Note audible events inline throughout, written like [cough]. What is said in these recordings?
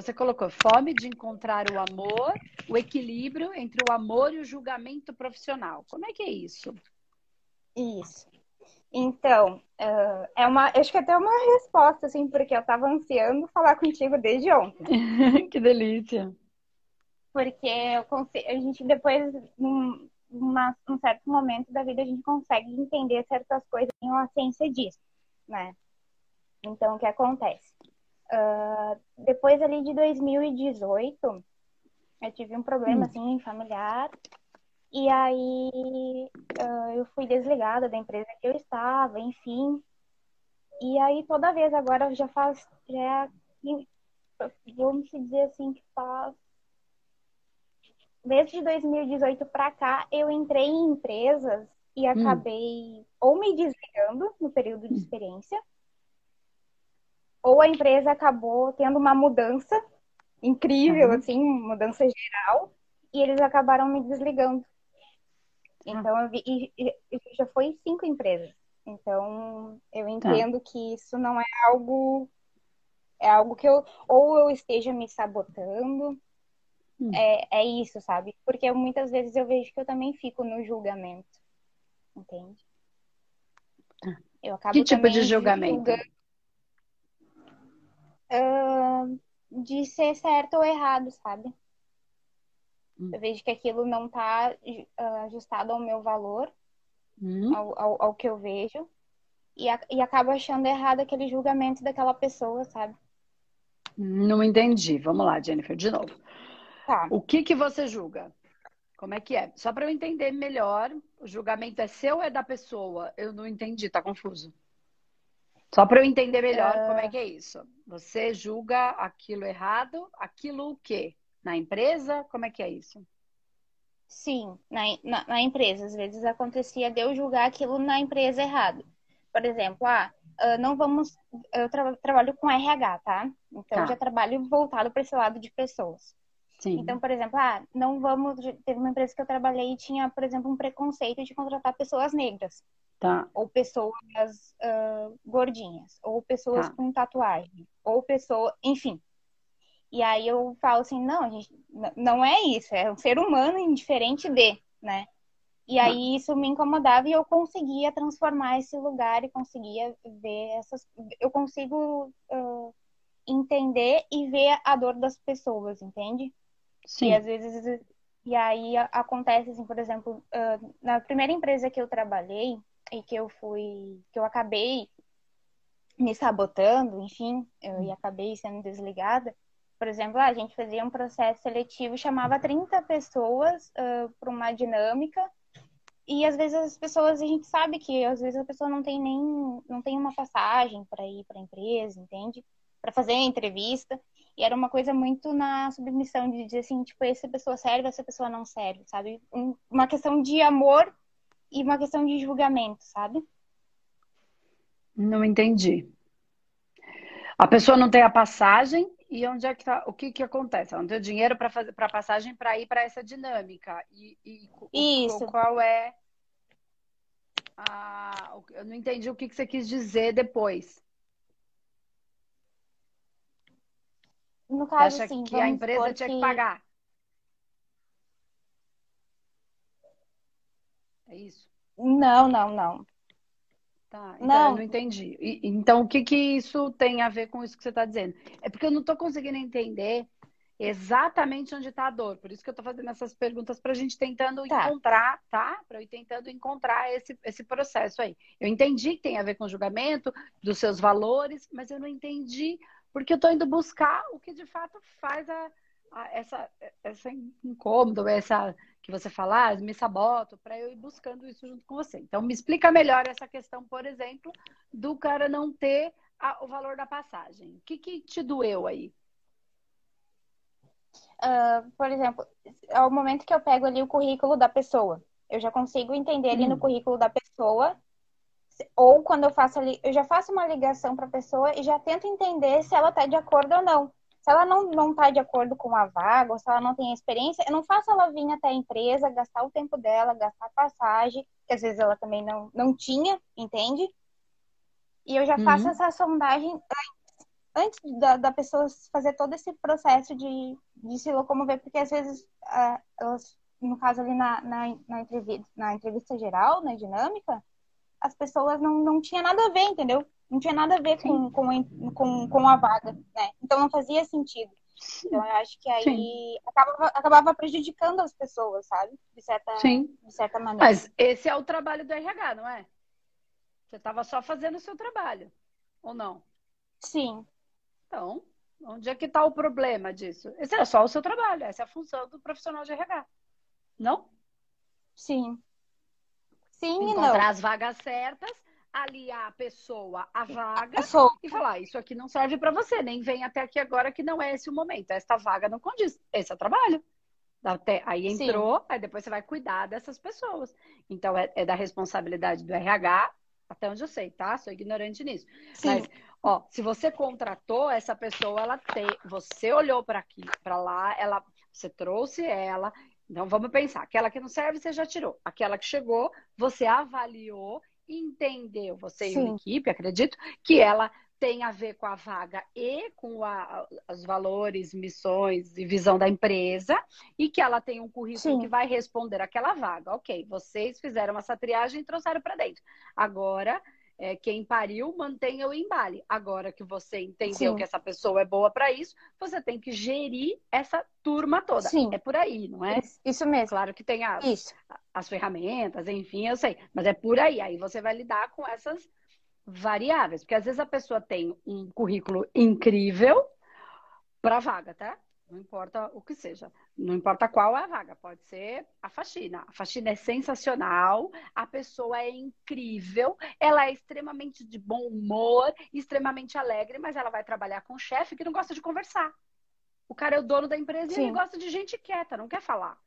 você colocou fome de encontrar o amor, o equilíbrio entre o amor e o julgamento profissional. Como é que é isso? Isso. Então, uh, é uma, acho que até uma resposta, assim, porque eu estava ansiando falar contigo desde ontem. [laughs] que delícia. Porque eu a gente depois, num, numa, num certo momento da vida, a gente consegue entender certas coisas em a ciência disso, né? Então, o que acontece? Uh, depois ali de 2018, eu tive um problema, hum. assim, familiar e aí uh, eu fui desligada da empresa que eu estava, enfim. E aí toda vez agora já faz, já é, vamos dizer assim, que faz desde 2018 para cá eu entrei em empresas e hum. acabei hum. ou me desligando no período de hum. experiência, ou a empresa acabou tendo uma mudança incrível, uhum. assim, mudança geral, e eles acabaram me desligando. Então, eu vi, e, e, já foi cinco empresas. Então, eu tá. entendo tá. que isso não é algo. É algo que eu. Ou eu esteja me sabotando. Hum. É, é isso, sabe? Porque muitas vezes eu vejo que eu também fico no julgamento. Entende? Tá. Eu acabo que tipo de julgamento? Uh, de ser certo ou errado, sabe? Hum. Eu vejo que aquilo não está uh, ajustado ao meu valor, hum. ao, ao, ao, que eu vejo, e, a, e acabo achando errado aquele julgamento daquela pessoa, sabe? Não entendi. Vamos lá, Jennifer, de novo. Tá. O que, que você julga? Como é que é? Só para eu entender melhor, o julgamento é seu ou é da pessoa? Eu não entendi, tá confuso. Só para eu entender melhor uh... como é que é isso. Você julga aquilo errado, aquilo o quê? Na empresa? Como é que é isso? Sim, na, na, na, empresa. Às vezes acontecia de eu julgar aquilo na empresa errado. Por exemplo, ah, ah não vamos. Eu tra trabalho com RH, tá? Então tá. já trabalho voltado para esse lado de pessoas. Sim. Então, por exemplo, ah, não vamos. Teve uma empresa que eu trabalhei e tinha, por exemplo, um preconceito de contratar pessoas negras. Tá. Ou pessoas uh, gordinhas, ou pessoas tá. com tatuagem, ou pessoa, enfim. E aí eu falo assim, não, gente, não é isso, é um ser humano indiferente de, né? E aí isso me incomodava e eu conseguia transformar esse lugar e conseguia ver essas. Eu consigo uh, entender e ver a dor das pessoas, entende? Sim. E às vezes. E aí acontece, assim, por exemplo, na primeira empresa que eu trabalhei e que eu fui. que eu acabei me sabotando, enfim, eu, e acabei sendo desligada por exemplo, a gente fazia um processo seletivo, chamava 30 pessoas uh, para uma dinâmica, e às vezes as pessoas, a gente sabe que às vezes a pessoa não tem nem não tem uma passagem para ir para a empresa, entende? Para fazer a entrevista. E era uma coisa muito na submissão de dizer assim, tipo, essa pessoa serve, essa pessoa não serve, sabe? Um, uma questão de amor e uma questão de julgamento, sabe? Não entendi. A pessoa não tem a passagem e onde é que tá, o que que acontece? Ela não tem dinheiro para fazer para passagem para ir para essa dinâmica. E, e Isso. O, qual é a, eu não entendi o que, que você quis dizer depois. No caso, você acha sim, que a empresa tinha que... que pagar? É isso? Não, não, não. Tá, então não. eu não entendi. E, então, o que, que isso tem a ver com isso que você está dizendo? É porque eu não estou conseguindo entender exatamente onde está a dor. Por isso que eu estou fazendo essas perguntas para a gente tentando tá. encontrar, tá? Para eu ir tentando encontrar esse, esse processo aí. Eu entendi que tem a ver com o julgamento, dos seus valores, mas eu não entendi porque eu estou indo buscar o que de fato faz a, a essa, essa incômodo, essa que você falar, ah, me saboto, para eu ir buscando isso junto com você. Então, me explica melhor essa questão, por exemplo, do cara não ter a, o valor da passagem. O que, que te doeu aí? Uh, por exemplo, ao momento que eu pego ali o currículo da pessoa, eu já consigo entender ali hum. no currículo da pessoa, ou quando eu faço ali, eu já faço uma ligação para a pessoa e já tento entender se ela está de acordo ou não. Se ela não, não tá de acordo com a vaga, ou se ela não tem experiência, eu não faço ela vir até a empresa, gastar o tempo dela, gastar passagem, que às vezes ela também não, não tinha, entende? E eu já uhum. faço essa sondagem antes, antes da, da pessoa fazer todo esse processo de, de se locomover, porque às vezes uh, elas, no caso ali na, na, na, entrevista, na entrevista geral, na dinâmica, as pessoas não, não tinha nada a ver, entendeu? Não tinha nada a ver com, com, com, com a vaga, né? Então não fazia sentido. Então eu acho que aí acabava, acabava, prejudicando as pessoas, sabe? De certa, Sim. de certa maneira. Mas esse é o trabalho do RH, não é? Você estava só fazendo o seu trabalho, ou não? Sim. Então, onde é que está o problema disso? Esse é só o seu trabalho, essa é a função do profissional de RH. Não? Sim. Sim Encontrar não. as vagas certas, aliar a pessoa à vaga pessoa. e falar: ah, Isso aqui não serve para você, nem vem até aqui agora que não é esse o momento. Esta vaga não condiz. Esse é o trabalho. Até, aí entrou, Sim. aí depois você vai cuidar dessas pessoas. Então, é, é da responsabilidade do RH até onde eu sei, tá? Sou ignorante nisso. Sim. Mas, ó, se você contratou essa pessoa, ela tem, você olhou para aqui, para lá, ela, você trouxe ela. Então vamos pensar, aquela que não serve você já tirou, aquela que chegou, você avaliou, entendeu, você Sim. e a equipe, acredito, que ela tem a ver com a vaga e com a, os valores, missões e visão da empresa, e que ela tem um currículo Sim. que vai responder aquela vaga. Ok, vocês fizeram essa triagem e trouxeram para dentro. Agora, é, quem pariu, mantenha o embale. Agora que você entendeu Sim. que essa pessoa é boa para isso, você tem que gerir essa turma toda. Sim. É por aí, não é? Isso mesmo. Claro que tem as, as ferramentas, enfim, eu sei. Mas é por aí. Aí você vai lidar com essas variáveis, porque às vezes a pessoa tem um currículo incrível para vaga, tá? Não importa o que seja, não importa qual é a vaga, pode ser a faxina. A faxina é sensacional, a pessoa é incrível, ela é extremamente de bom humor, extremamente alegre, mas ela vai trabalhar com um chefe que não gosta de conversar. O cara é o dono da empresa Sim. e ele gosta de gente quieta, não quer falar.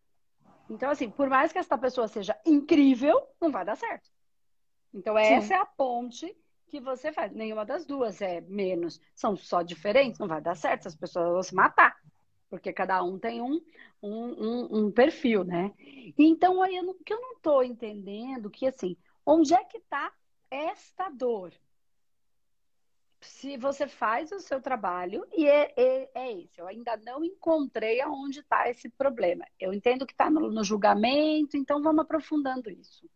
Então, assim, por mais que essa pessoa seja incrível, não vai dar certo. Então, essa Sim. é a ponte que você faz. Nenhuma das duas é menos. São só diferentes, não vai dar certo, as pessoas vão se matar. Porque cada um tem um, um, um, um perfil, né? Então, aí, o que eu não estou entendendo, que assim, onde é que está esta dor? Se você faz o seu trabalho, e é, é, é esse, eu ainda não encontrei aonde está esse problema. Eu entendo que está no, no julgamento, então vamos aprofundando isso.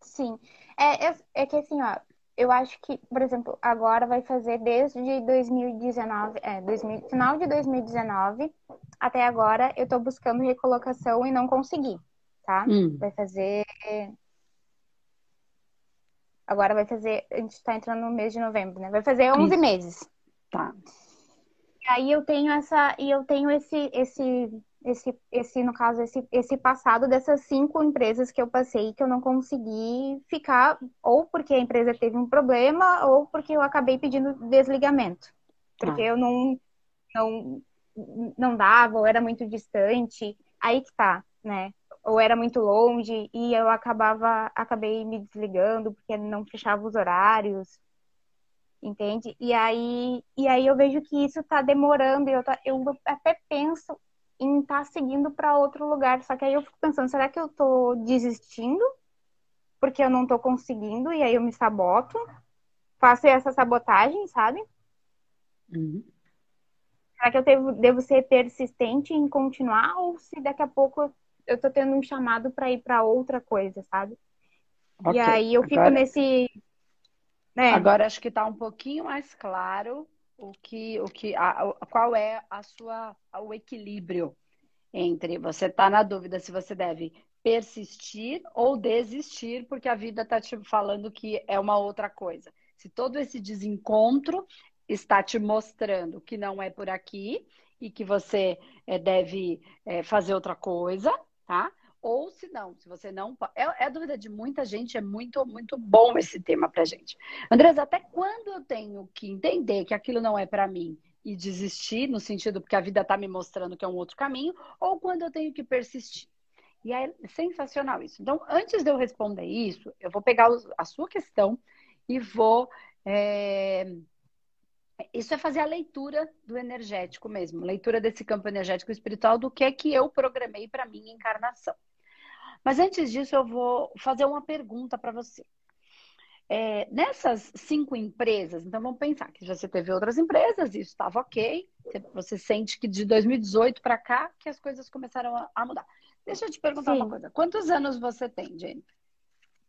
Sim. É, é, é, que assim, ó, eu acho que, por exemplo, agora vai fazer desde 2019, é, 2000, final de 2019 até agora eu tô buscando recolocação e não consegui, tá? Hum. Vai fazer. Agora vai fazer. A gente tá entrando no mês de novembro, né? Vai fazer 11 Isso. meses. Tá. E aí eu tenho essa. E eu tenho esse, esse esse, esse no caso, esse, esse passado dessas cinco empresas que eu passei que eu não consegui ficar, ou porque a empresa teve um problema, ou porque eu acabei pedindo desligamento. Porque ah. eu não, não, não dava, ou era muito distante. Aí que tá, né? Ou era muito longe e eu acabava, acabei me desligando porque não fechava os horários entende? E aí, e aí eu vejo que isso tá demorando, eu, eu até penso em estar tá seguindo para outro lugar. Só que aí eu fico pensando, será que eu tô desistindo? Porque eu não tô conseguindo e aí eu me saboto? Faço essa sabotagem, sabe? Uhum. Será que eu devo, devo ser persistente em continuar ou se daqui a pouco eu tô tendo um chamado para ir para outra coisa, sabe? Okay. E aí eu fico Agora... nesse né? Agora acho que está um pouquinho mais claro o que, o que, a, qual é a sua, o equilíbrio entre você tá na dúvida se você deve persistir ou desistir, porque a vida está te falando que é uma outra coisa. Se todo esse desencontro está te mostrando que não é por aqui e que você é, deve é, fazer outra coisa, tá? Ou se não, se você não. É, é dúvida de muita gente, é muito, muito bom esse tema pra gente. Andresa, até quando eu tenho que entender que aquilo não é para mim e desistir, no sentido porque a vida tá me mostrando que é um outro caminho, ou quando eu tenho que persistir? E é sensacional isso. Então, antes de eu responder isso, eu vou pegar a sua questão e vou. É... Isso é fazer a leitura do energético mesmo, leitura desse campo energético espiritual do que é que eu programei para minha encarnação. Mas antes disso, eu vou fazer uma pergunta para você. É, nessas cinco empresas, então vamos pensar que você teve outras empresas, isso estava ok. Você sente que de 2018 para cá que as coisas começaram a, mudar. Deixa eu te perguntar Sim. uma coisa. Quantos anos você tem, Jenny?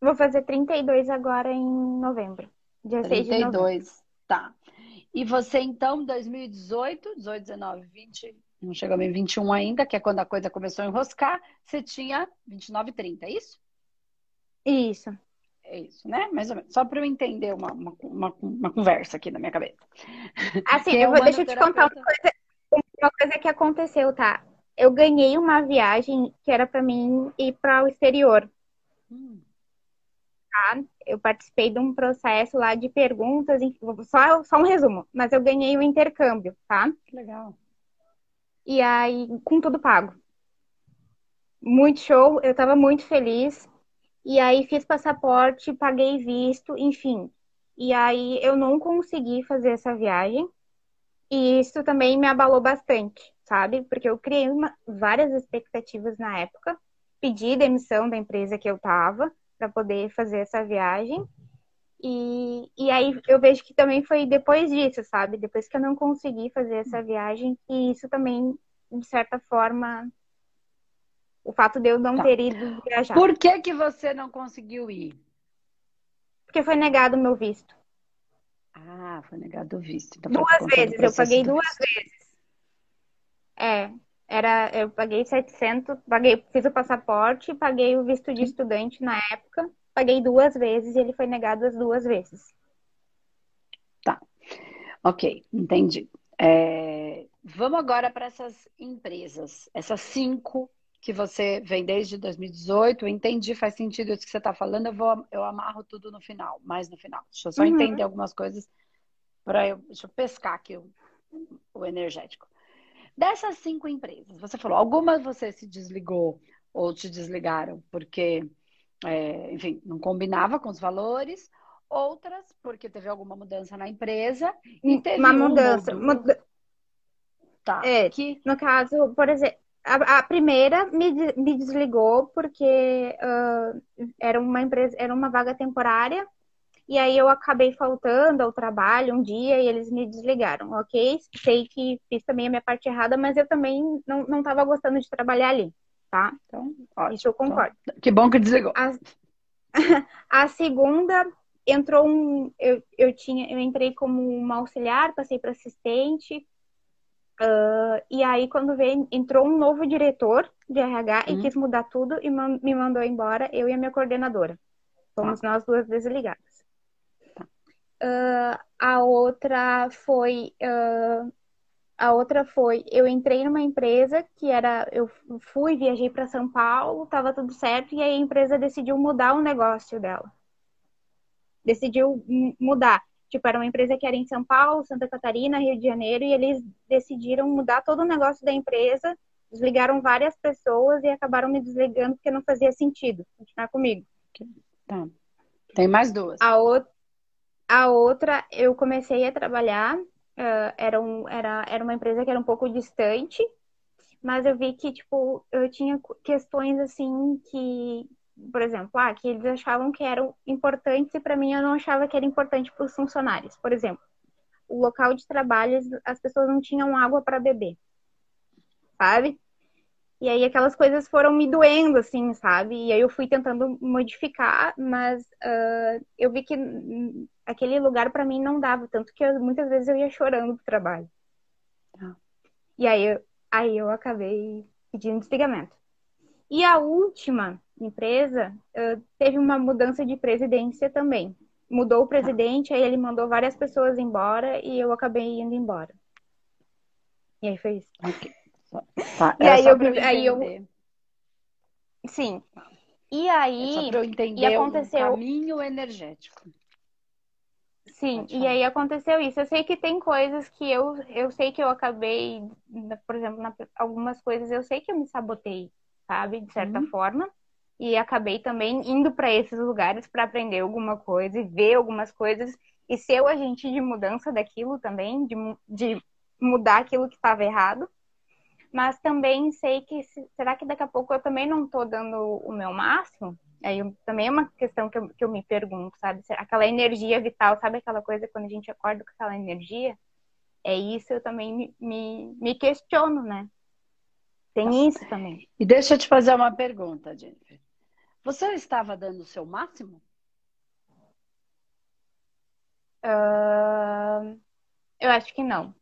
Vou fazer 32 agora em novembro. Dia 32, tá. E você, então, 2018, 18, 19, 20, não chegou bem 21 ainda, que é quando a coisa começou a enroscar, você tinha 29, 30, é isso? Isso. É isso, né? Mais ou menos. Só para eu entender uma, uma, uma, uma, conversa aqui na minha cabeça. Assim, eu vou, deixa eu te contar uma coisa, uma coisa que aconteceu, tá? Eu ganhei uma viagem que era para mim ir para o exterior. Hum. Tá? Eu participei de um processo lá de perguntas, só, só um resumo, mas eu ganhei o um intercâmbio, tá? Legal. E aí, com tudo pago. Muito show, eu tava muito feliz. E aí fiz passaporte, paguei visto, enfim. E aí eu não consegui fazer essa viagem. E isso também me abalou bastante, sabe? Porque eu criei uma, várias expectativas na época. Pedi demissão da empresa que eu tava para poder fazer essa viagem. E, e aí eu vejo que também foi depois disso, sabe? Depois que eu não consegui fazer essa viagem, que isso também, de certa forma, o fato de eu não tá. ter ido viajar. Por que, que você não conseguiu ir? Porque foi negado o meu visto. Ah, foi negado o visto. Então, duas vezes, eu paguei duas visto. vezes. É, era, eu paguei 700, paguei, fiz o passaporte, paguei o visto de estudante na época paguei duas vezes e ele foi negado as duas vezes. Tá. Ok, entendi. É, vamos agora para essas empresas, essas cinco que você vem desde 2018. Eu entendi, faz sentido isso que você está falando. Eu vou, eu amarro tudo no final, mais no final. Deixa eu só uhum. entender algumas coisas para eu, deixa eu pescar aqui o, o energético. Dessas cinco empresas, você falou, algumas você se desligou ou te desligaram porque é, enfim, não combinava com os valores, outras porque teve alguma mudança na empresa e teve uma mudança. Muda... Tá. É, que... No caso, por exemplo, a, a primeira me, me desligou porque uh, era uma empresa, era uma vaga temporária. E aí eu acabei faltando ao trabalho um dia e eles me desligaram, ok? Sei que fiz também a minha parte errada, mas eu também não estava gostando de trabalhar ali tá? Então, ótimo. Isso eu concordo. Então, que bom que desligou. A, [laughs] a segunda entrou um. Eu, eu, tinha, eu entrei como uma auxiliar, passei para assistente. Uh, e aí, quando veio, entrou um novo diretor de RH uhum. e quis mudar tudo e man, me mandou embora, eu e a minha coordenadora. Fomos ah. nós duas desligadas. Uh, a outra foi uh, a outra foi, eu entrei numa empresa que era, eu fui, viajei para São Paulo, estava tudo certo, e aí a empresa decidiu mudar o negócio dela. Decidiu mudar. Tipo, era uma empresa que era em São Paulo, Santa Catarina, Rio de Janeiro, e eles decidiram mudar todo o negócio da empresa, desligaram várias pessoas e acabaram me desligando porque não fazia sentido continuar comigo. Tá. Tem mais duas. A, o... a outra, eu comecei a trabalhar Uh, era, um, era, era uma empresa que era um pouco distante, mas eu vi que, tipo, eu tinha questões, assim, que, por exemplo, ah, que eles achavam que eram importantes e para mim eu não achava que era importante para os funcionários. Por exemplo, o local de trabalho, as pessoas não tinham água para beber, sabe? E aí aquelas coisas foram me doendo, assim, sabe? E aí eu fui tentando modificar, mas uh, eu vi que aquele lugar para mim não dava, tanto que eu, muitas vezes eu ia chorando pro trabalho. Ah. E aí eu, aí eu acabei pedindo desligamento. E a última empresa uh, teve uma mudança de presidência também. Mudou o presidente, aí ele mandou várias pessoas embora e eu acabei indo embora. E aí foi isso. Okay. Tá, e aí eu, eu aí eu sim. E aí é eu entender e aconteceu o caminho energético. Sim, e aí aconteceu isso. Eu sei que tem coisas que eu, eu sei que eu acabei, por exemplo, na, algumas coisas eu sei que eu me sabotei, sabe, de certa uhum. forma. E acabei também indo para esses lugares para aprender alguma coisa e ver algumas coisas e ser o agente de mudança daquilo também, de, de mudar aquilo que estava errado mas também sei que será que daqui a pouco eu também não estou dando o meu máximo? Aí eu, também é uma questão que eu, que eu me pergunto, sabe? Aquela energia vital, sabe aquela coisa quando a gente acorda com aquela energia? É isso, eu também me, me, me questiono, né? Tem isso também. E deixa eu te fazer uma pergunta, Jennifer. Você estava dando o seu máximo? Uh, eu acho que não.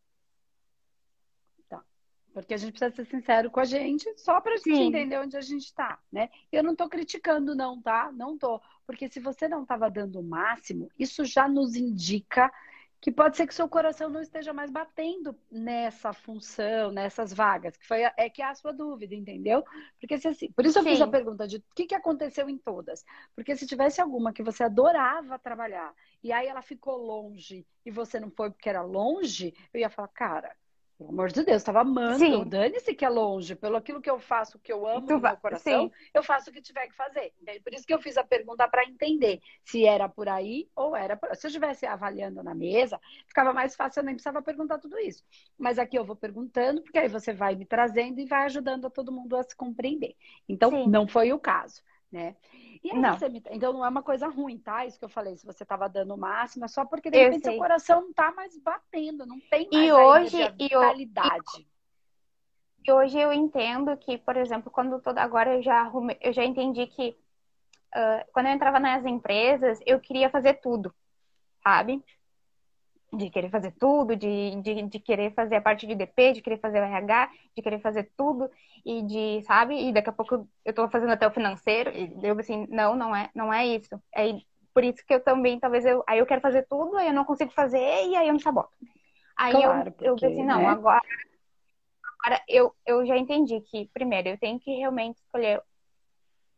Porque a gente precisa ser sincero com a gente, só para a gente entender onde a gente está, né? Eu não estou criticando, não, tá? Não estou. Porque se você não estava dando o máximo, isso já nos indica que pode ser que seu coração não esteja mais batendo nessa função, nessas vagas, que foi é que é a sua dúvida, entendeu? Porque se assim, por isso eu Sim. fiz a pergunta de o que, que aconteceu em todas. Porque se tivesse alguma que você adorava trabalhar e aí ela ficou longe e você não foi porque era longe, eu ia falar, cara, pelo amor de Deus, estava amando. Dane-se que é longe. Pelo aquilo que eu faço, que eu amo no meu coração, Sim. eu faço o que tiver que fazer. Por isso que eu fiz a pergunta para entender se era por aí ou era por... Se eu estivesse avaliando na mesa, ficava mais fácil, eu nem precisava perguntar tudo isso. Mas aqui eu vou perguntando, porque aí você vai me trazendo e vai ajudando a todo mundo a se compreender. Então, Sim. não foi o caso, né? não. Me... Então não é uma coisa ruim, tá? Isso que eu falei, se você estava dando o máximo, é só porque de repente seu coração não tá mais batendo, não tem mais e hoje, a vitalidade. E, e, hoje eu entendo que, por exemplo, quando toda agora eu já arrumei, eu já entendi que uh, quando eu entrava nas empresas, eu queria fazer tudo, sabe? De querer fazer tudo, de, de, de, querer fazer a parte de DP, de querer fazer o RH, de querer fazer tudo e de, sabe? E daqui a pouco eu tô fazendo até o financeiro e eu assim, não, não é, não é isso. É por isso que eu também, talvez eu, aí eu quero fazer tudo, aí eu não consigo fazer e aí eu me saboto. Aí claro, eu, porque, eu pensei, não, né? agora, agora eu, eu já entendi que, primeiro, eu tenho que realmente escolher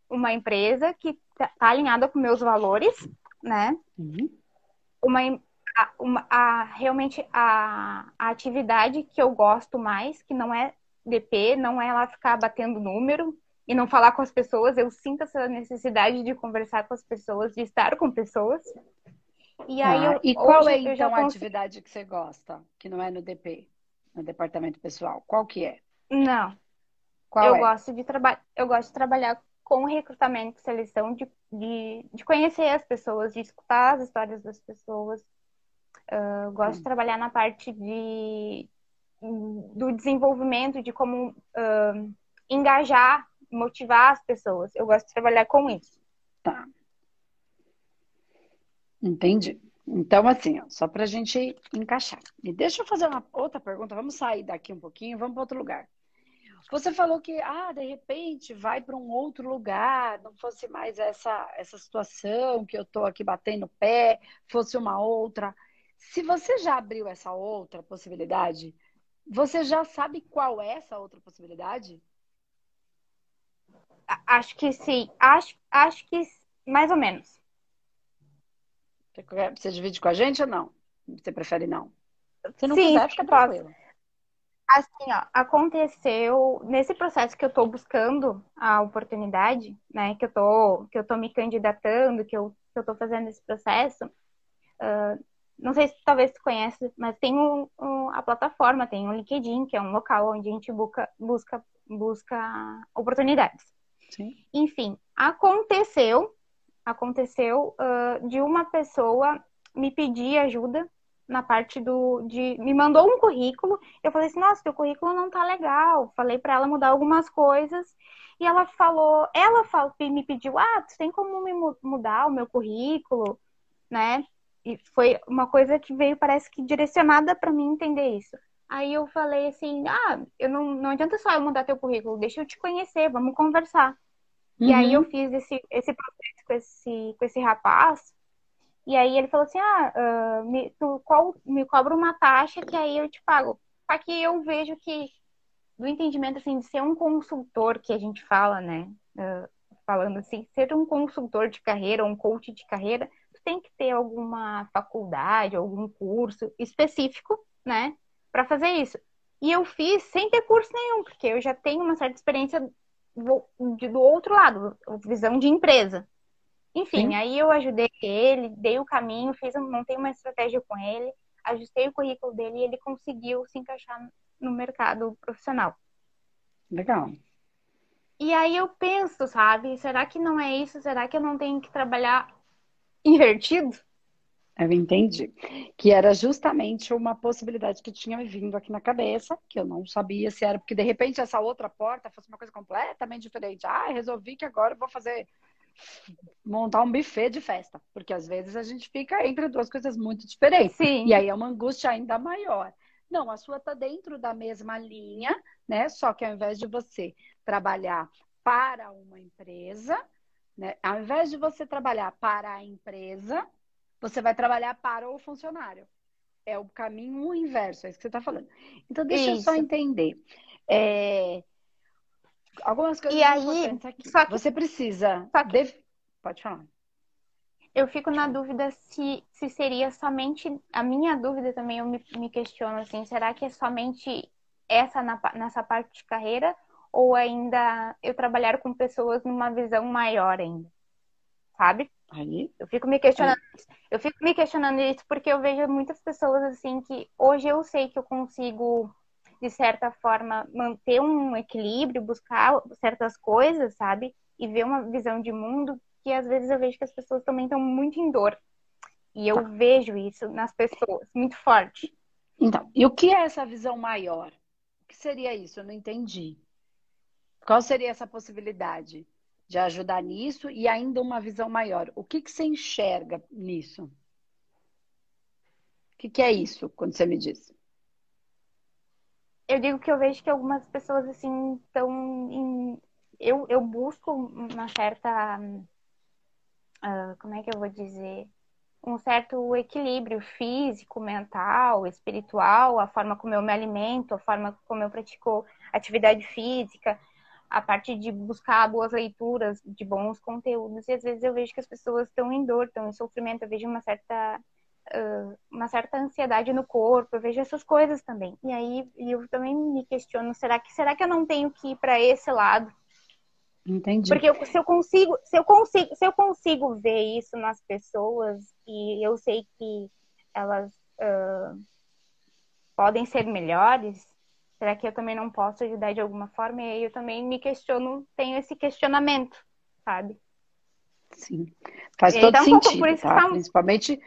uma empresa que tá, tá alinhada com meus valores, né? Uhum. Uma, a, uma, a, realmente a, a atividade que eu gosto mais, que não é DP, não é lá ficar batendo número e não falar com as pessoas. Eu sinto essa necessidade de conversar com as pessoas, de estar com pessoas. E aí ah, eu, e qual é então a atividade que você gosta, que não é no DP, no departamento pessoal? Qual que é? Não. Qual eu é? gosto de trabalhar, eu gosto de trabalhar com recrutamento, seleção, de, de, de conhecer as pessoas, de escutar as histórias das pessoas, Uh, gosto de trabalhar na parte de, do desenvolvimento, de como uh, engajar, motivar as pessoas. Eu gosto de trabalhar com isso. Tá. Entendi. Então, assim, ó, só para a gente encaixar. E deixa eu fazer uma outra pergunta. Vamos sair daqui um pouquinho, vamos para outro lugar. Você falou que, ah, de repente vai para um outro lugar, não fosse mais essa, essa situação que eu estou aqui batendo pé, fosse uma outra. Se você já abriu essa outra possibilidade, você já sabe qual é essa outra possibilidade? Acho que sim. Acho, acho que mais ou menos. Você divide com a gente ou não? Você prefere não? Se não sim, quiser, fica tranquilo. Assim, ó, aconteceu nesse processo que eu estou buscando a oportunidade, né? Que eu tô, que eu tô me candidatando, que eu, que eu tô fazendo esse processo. Uh, não sei se talvez tu conhece, mas tem um, um, a plataforma, tem o LinkedIn, que é um local onde a gente busca, busca, busca oportunidades. Sim. Enfim, aconteceu, aconteceu uh, de uma pessoa me pedir ajuda na parte do de me mandou um currículo eu falei assim nossa teu currículo não tá legal falei para ela mudar algumas coisas e ela falou ela falou, me pediu ah tu tem como me mudar o meu currículo né e foi uma coisa que veio, parece que direcionada para mim entender isso. Aí eu falei assim: ah, eu não, não adianta só eu mudar teu currículo, deixa eu te conhecer, vamos conversar. Uhum. E aí eu uhum. fiz esse, esse processo com esse, com esse rapaz. E aí ele falou assim: ah, uh, me, tu qual, me cobra uma taxa que aí eu te pago. Só que eu vejo que, do entendimento assim, de ser um consultor que a gente fala, né? Uh, falando assim, ser um consultor de carreira, um coach de carreira, tem que ter alguma faculdade, algum curso específico, né, para fazer isso. E eu fiz sem ter curso nenhum, porque eu já tenho uma certa experiência do, do outro lado, visão de empresa. Enfim, Sim. aí eu ajudei ele, dei o caminho, fiz, montei uma estratégia com ele, ajustei o currículo dele e ele conseguiu se encaixar no mercado profissional. Legal. E aí eu penso, sabe? Será que não é isso? Será que eu não tenho que trabalhar invertido? Eu entendi. Que era justamente uma possibilidade que tinha me vindo aqui na cabeça, que eu não sabia se era, porque de repente essa outra porta fosse uma coisa completamente diferente. Ah, resolvi que agora eu vou fazer montar um buffet de festa, porque às vezes a gente fica entre duas coisas muito diferentes. Sim. E aí é uma angústia ainda maior. Não, a sua está dentro da mesma linha, né? Só que ao invés de você trabalhar para uma empresa, né? Ao invés de você trabalhar para a empresa, você vai trabalhar para o funcionário. É o caminho inverso, é isso que você está falando. Então, deixa isso. eu só entender. É... Algumas coisas e aí, aqui. Só que... Você precisa. Só que... Pode falar. Eu fico na dúvida se, se seria somente. A minha dúvida também, eu me, me questiono assim: será que é somente essa na, nessa parte de carreira? Ou ainda eu trabalhar com pessoas numa visão maior ainda? Sabe? Aí, eu fico me questionando aí. Eu fico me questionando isso porque eu vejo muitas pessoas assim que hoje eu sei que eu consigo, de certa forma, manter um equilíbrio, buscar certas coisas, sabe? E ver uma visão de mundo que às vezes eu vejo que as pessoas também estão muito em dor. E eu tá. vejo isso nas pessoas, muito forte. Então, e o que é essa visão maior? O que seria isso? Eu não entendi. Qual seria essa possibilidade? de ajudar nisso e ainda uma visão maior. O que, que você enxerga nisso? O que, que é isso, quando você me diz? Eu digo que eu vejo que algumas pessoas, assim, estão em... Eu, eu busco uma certa... Uh, como é que eu vou dizer? Um certo equilíbrio físico, mental, espiritual, a forma como eu me alimento, a forma como eu pratico atividade física a parte de buscar boas leituras, de bons conteúdos, e às vezes eu vejo que as pessoas estão em dor, estão em sofrimento, eu vejo uma certa, uh, uma certa ansiedade no corpo, eu vejo essas coisas também. E aí eu também me questiono, será que, será que eu não tenho que ir para esse lado? Entendi. Porque eu, se eu consigo, se eu consigo, se eu consigo ver isso nas pessoas e eu sei que elas uh, podem ser melhores, Será que eu também não posso ajudar de alguma forma? E aí eu também me questiono, tenho esse questionamento, sabe? Sim, faz todo um sentido, pouco, tá? Tá... Principalmente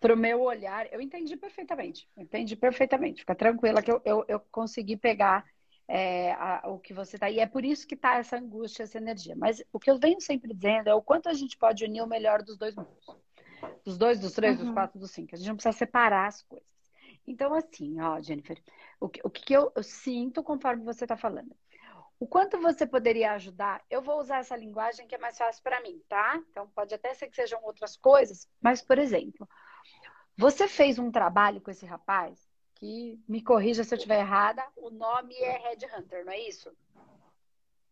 para o meu olhar, eu entendi perfeitamente, entendi perfeitamente. Fica tranquila que eu, eu, eu consegui pegar é, a, o que você está. E é por isso que está essa angústia, essa energia. Mas o que eu venho sempre dizendo é o quanto a gente pode unir o melhor dos dois mundos. Dos dois, dos três, uhum. dos quatro, dos cinco. A gente não precisa separar as coisas. Então, assim, ó, Jennifer, o que, o que eu, eu sinto conforme você está falando? O quanto você poderia ajudar? Eu vou usar essa linguagem que é mais fácil para mim, tá? Então, pode até ser que sejam outras coisas, mas, por exemplo, você fez um trabalho com esse rapaz que, me corrija se eu estiver errada, o nome é Red Hunter, não é isso?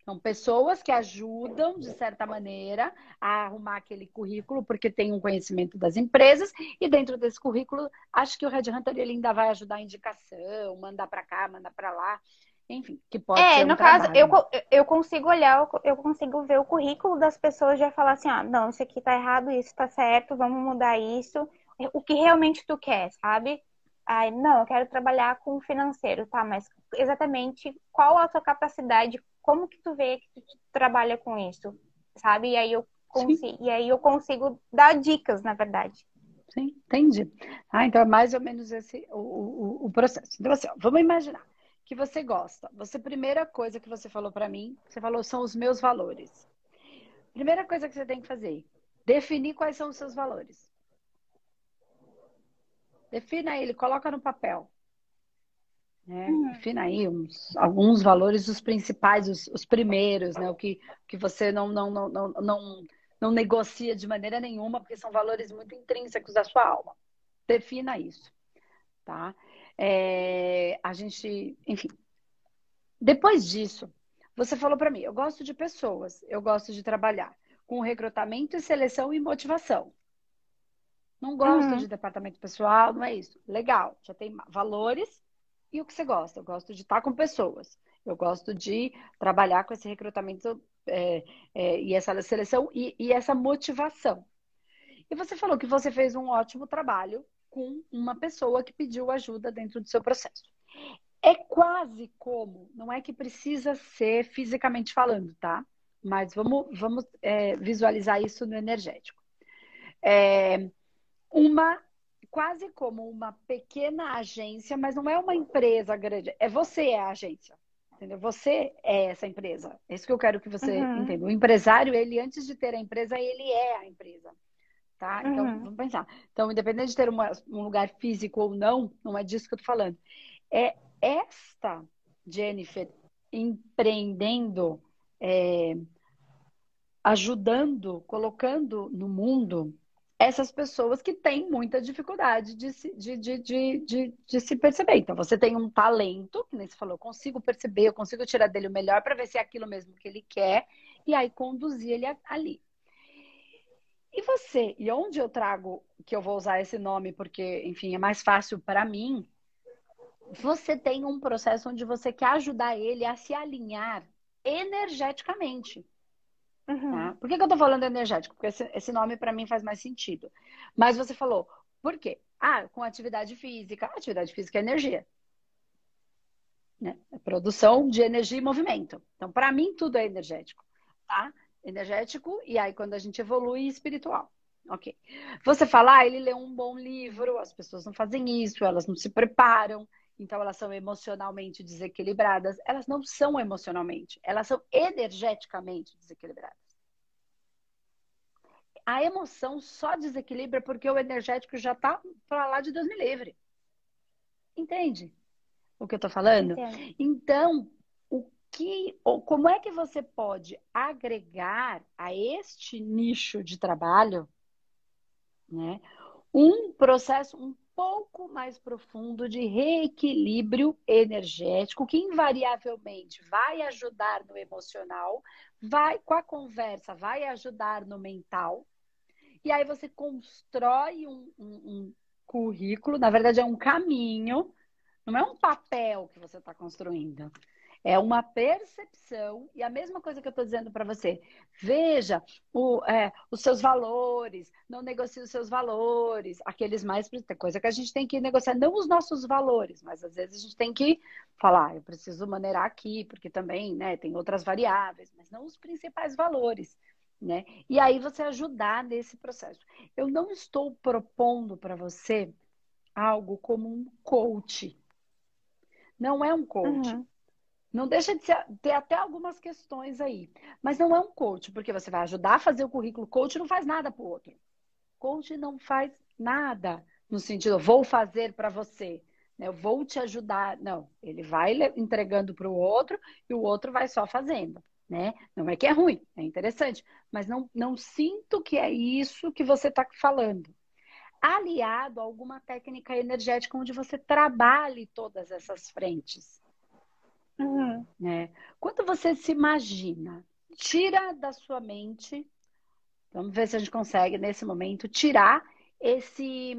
São pessoas que ajudam, de certa maneira, a arrumar aquele currículo, porque tem um conhecimento das empresas, e dentro desse currículo, acho que o Red Hunter ele ainda vai ajudar a indicação, mandar para cá, mandar para lá. Enfim, que pode é, ser. É, um no trabalho. caso, eu, eu consigo olhar, eu consigo ver o currículo das pessoas e já falar assim, ah, não, isso aqui tá errado, isso tá certo, vamos mudar isso. O que realmente tu quer, sabe? Ai, não, eu quero trabalhar com o financeiro, tá? Mas exatamente qual a tua capacidade, como que tu vê que tu trabalha com isso, sabe? E aí eu consigo, e aí eu consigo dar dicas, na verdade. Sim, entendi. Ah, então é mais ou menos esse o, o, o processo. Então, assim, ó, vamos imaginar que você gosta. Você, primeira coisa que você falou para mim, você falou são os meus valores. Primeira coisa que você tem que fazer, definir quais são os seus valores. Defina ele, coloca no papel. Né? Uhum. Defina aí uns, alguns valores, os principais, os, os primeiros, né? O que, que você não, não, não, não, não, não negocia de maneira nenhuma, porque são valores muito intrínsecos da sua alma. Defina isso, tá? É, a gente, enfim. Depois disso, você falou para mim, eu gosto de pessoas, eu gosto de trabalhar com recrutamento e seleção e motivação. Não gosto uhum. de departamento pessoal, não é isso. Legal, já tem valores e o que você gosta. Eu gosto de estar com pessoas. Eu gosto de trabalhar com esse recrutamento é, é, e essa seleção e, e essa motivação. E você falou que você fez um ótimo trabalho com uma pessoa que pediu ajuda dentro do seu processo. É quase como, não é que precisa ser fisicamente falando, tá? Mas vamos, vamos é, visualizar isso no energético. É uma quase como uma pequena agência, mas não é uma empresa grande. É você é a agência. Entendeu? Você é essa empresa. É isso que eu quero que você uhum. entenda. O empresário, ele, antes de ter a empresa, ele é a empresa. Tá? Então, uhum. vamos pensar. Então, independente de ter uma, um lugar físico ou não, não é disso que eu tô falando. É esta Jennifer empreendendo, é, ajudando, colocando no mundo essas pessoas que têm muita dificuldade de se, de, de, de, de, de se perceber. Então, você tem um talento, que nem você falou, eu consigo perceber, eu consigo tirar dele o melhor para ver se é aquilo mesmo que ele quer, e aí conduzir ele ali. E você, e onde eu trago que eu vou usar esse nome, porque, enfim, é mais fácil para mim, você tem um processo onde você quer ajudar ele a se alinhar energeticamente. Uhum. Tá? Por que, que eu tô falando energético? Porque esse, esse nome para mim faz mais sentido. Mas você falou, por quê? Ah, com atividade física. Atividade física é energia. Né? É produção de energia e movimento. Então, para mim, tudo é energético. Tá? Energético, e aí quando a gente evolui, espiritual. Ok. Você fala, ah, ele leu um bom livro, as pessoas não fazem isso, elas não se preparam, então elas são emocionalmente desequilibradas. Elas não são emocionalmente, elas são energeticamente desequilibradas. A emoção só desequilibra porque o energético já está para lá de Deus me livre. Entende o que eu estou falando? Entendo. Então, o que, ou como é que você pode agregar a este nicho de trabalho, né, um processo, um pouco mais profundo de reequilíbrio energético, que invariavelmente vai ajudar no emocional, vai com a conversa, vai ajudar no mental. E aí você constrói um, um, um currículo, na verdade é um caminho, não é um papel que você está construindo. É uma percepção, e a mesma coisa que eu estou dizendo para você. Veja o, é, os seus valores, não negocie os seus valores, aqueles mais. Coisa que a gente tem que negociar, não os nossos valores, mas às vezes a gente tem que falar, ah, eu preciso maneirar aqui, porque também né, tem outras variáveis, mas não os principais valores. Né? E aí você ajudar nesse processo. Eu não estou propondo para você algo como um coach. Não é um coach. Uhum. Não deixa de ser, ter até algumas questões aí. Mas não é um coach, porque você vai ajudar a fazer o currículo. Coach não faz nada para o outro. Coach não faz nada no sentido, vou fazer para você. Né? Eu vou te ajudar. Não, ele vai entregando para o outro e o outro vai só fazendo. Né? Não é que é ruim, é interessante, mas não, não sinto que é isso que você está falando. Aliado a alguma técnica energética onde você trabalhe todas essas frentes. Uhum. Né? Quando você se imagina, tira da sua mente, vamos ver se a gente consegue nesse momento tirar esse.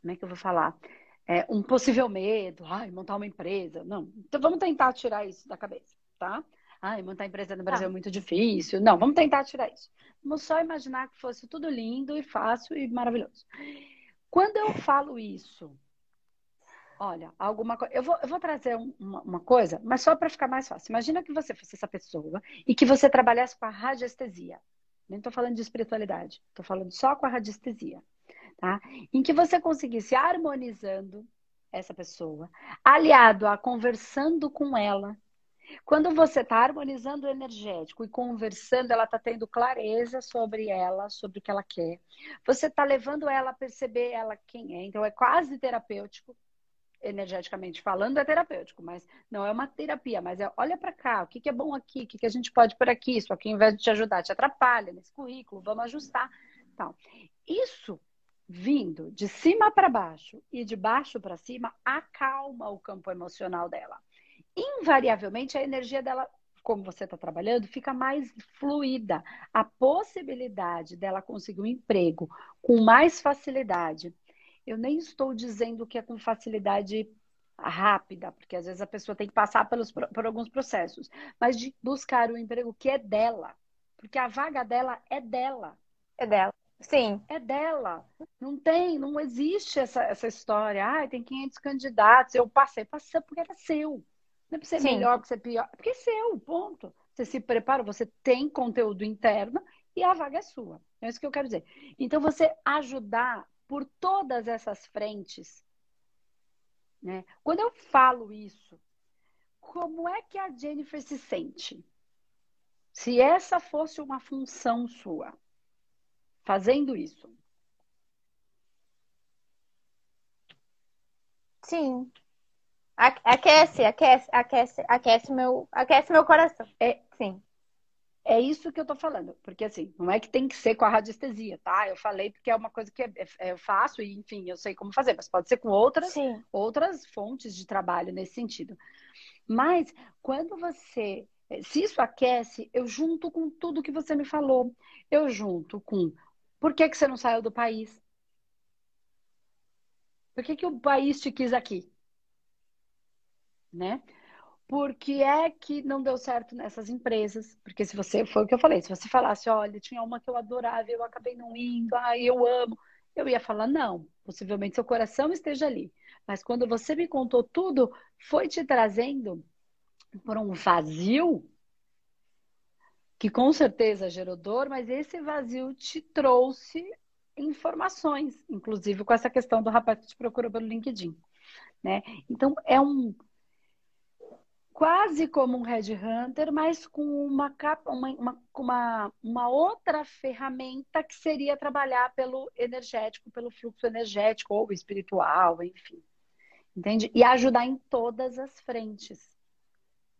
Como é que eu vou falar? É, um possível medo, ai, montar uma empresa. Não. Então vamos tentar tirar isso da cabeça, tá? Ai, montar empresa no Brasil tá. é muito difícil. Não, vamos tentar tirar isso. Vamos só imaginar que fosse tudo lindo e fácil e maravilhoso. Quando eu falo isso, Olha, alguma coisa. Eu vou, eu vou trazer uma, uma coisa, mas só para ficar mais fácil. Imagina que você fosse essa pessoa e que você trabalhasse com a radiestesia. Nem estou falando de espiritualidade, estou falando só com a radiestesia. Tá? Em que você conseguisse harmonizando essa pessoa, aliado a conversando com ela. Quando você está harmonizando o energético e conversando, ela está tendo clareza sobre ela, sobre o que ela quer. Você está levando ela a perceber ela quem é. Então é quase terapêutico energeticamente falando, é terapêutico, mas não é uma terapia, mas é olha para cá, o que, que, é bom aqui, o que, que a gente pode por aqui, isso aqui, ao invés de te ajudar, te atrapalha nesse currículo, vamos ajustar. Tal. Isso vindo de cima para baixo e de baixo para cima acalma o campo emocional dela. Invariavelmente, a energia dela, como você está trabalhando, fica mais fluida. A possibilidade dela conseguir um emprego com mais facilidade eu nem estou dizendo que é com facilidade rápida, porque às vezes a pessoa tem que passar pelos, por alguns processos, mas de buscar o emprego que é dela, porque a vaga dela é dela. É dela. Sim. É dela. Não tem, não existe essa, essa história. Ah, tem 500 candidatos. Eu passei, passei porque era seu. Não é para ser Sim. melhor, para ser pior. Porque é seu, ponto. Você se prepara, você tem conteúdo interno e a vaga é sua. É isso que eu quero dizer. Então, você ajudar por todas essas frentes. Né? Quando eu falo isso, como é que a Jennifer se sente? Se essa fosse uma função sua, fazendo isso. Sim. Aquece, aquece, aquece, aquece meu, aquece meu coração. É, sim. É isso que eu tô falando, porque assim, não é que tem que ser com a radiestesia, tá? Eu falei porque é uma coisa que é, é, eu faço e, enfim, eu sei como fazer, mas pode ser com outras, sim. outras fontes de trabalho nesse sentido. Mas quando você, se isso aquece, eu junto com tudo que você me falou, eu junto com por que, que você não saiu do país? Por que, que o país te quis aqui? Né? Por que é que não deu certo nessas empresas? Porque se você, foi o que eu falei, se você falasse, olha, tinha uma que eu adorava, eu acabei não indo, ai, eu amo, eu ia falar, não, possivelmente seu coração esteja ali. Mas quando você me contou tudo, foi te trazendo por um vazio que com certeza gerou dor, mas esse vazio te trouxe informações, inclusive com essa questão do rapaz que te procurou pelo LinkedIn, né? Então é um quase como um headhunter, mas com uma, capa, uma, uma, uma, uma outra ferramenta que seria trabalhar pelo energético, pelo fluxo energético ou espiritual, enfim. Entende? E ajudar em todas as frentes.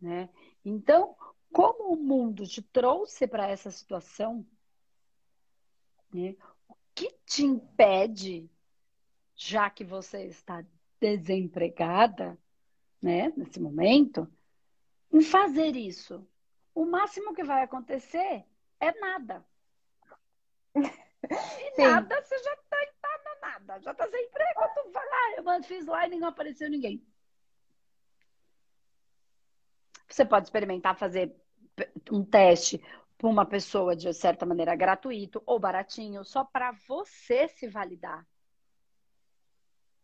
Né? Então, como o mundo te trouxe para essa situação, né, o que te impede, já que você está desempregada, né, nesse momento, em fazer isso? O máximo que vai acontecer é nada. [laughs] E Sim. nada, você já está tá no nada, já está sem emprego, tu vai lá, eu fiz lá e não apareceu ninguém. Você pode experimentar fazer um teste para uma pessoa de certa maneira gratuito ou baratinho, só para você se validar.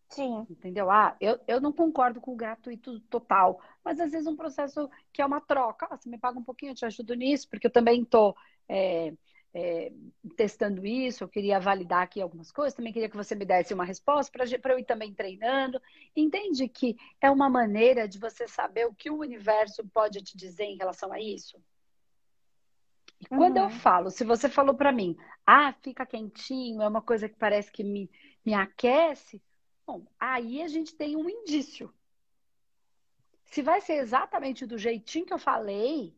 Sim. Entendeu? Ah, eu, eu não concordo com o gratuito total, mas às vezes um processo que é uma troca. Ah, você me paga um pouquinho, eu te ajudo nisso, porque eu também estou é, é, testando isso, eu queria validar aqui algumas coisas, também queria que você me desse uma resposta para eu ir também treinando. Entende que é uma maneira de você saber o que o universo pode te dizer em relação a isso? E quando uhum. eu falo, se você falou para mim, ah, fica quentinho, é uma coisa que parece que me, me aquece, bom, aí a gente tem um indício. Se vai ser exatamente do jeitinho que eu falei,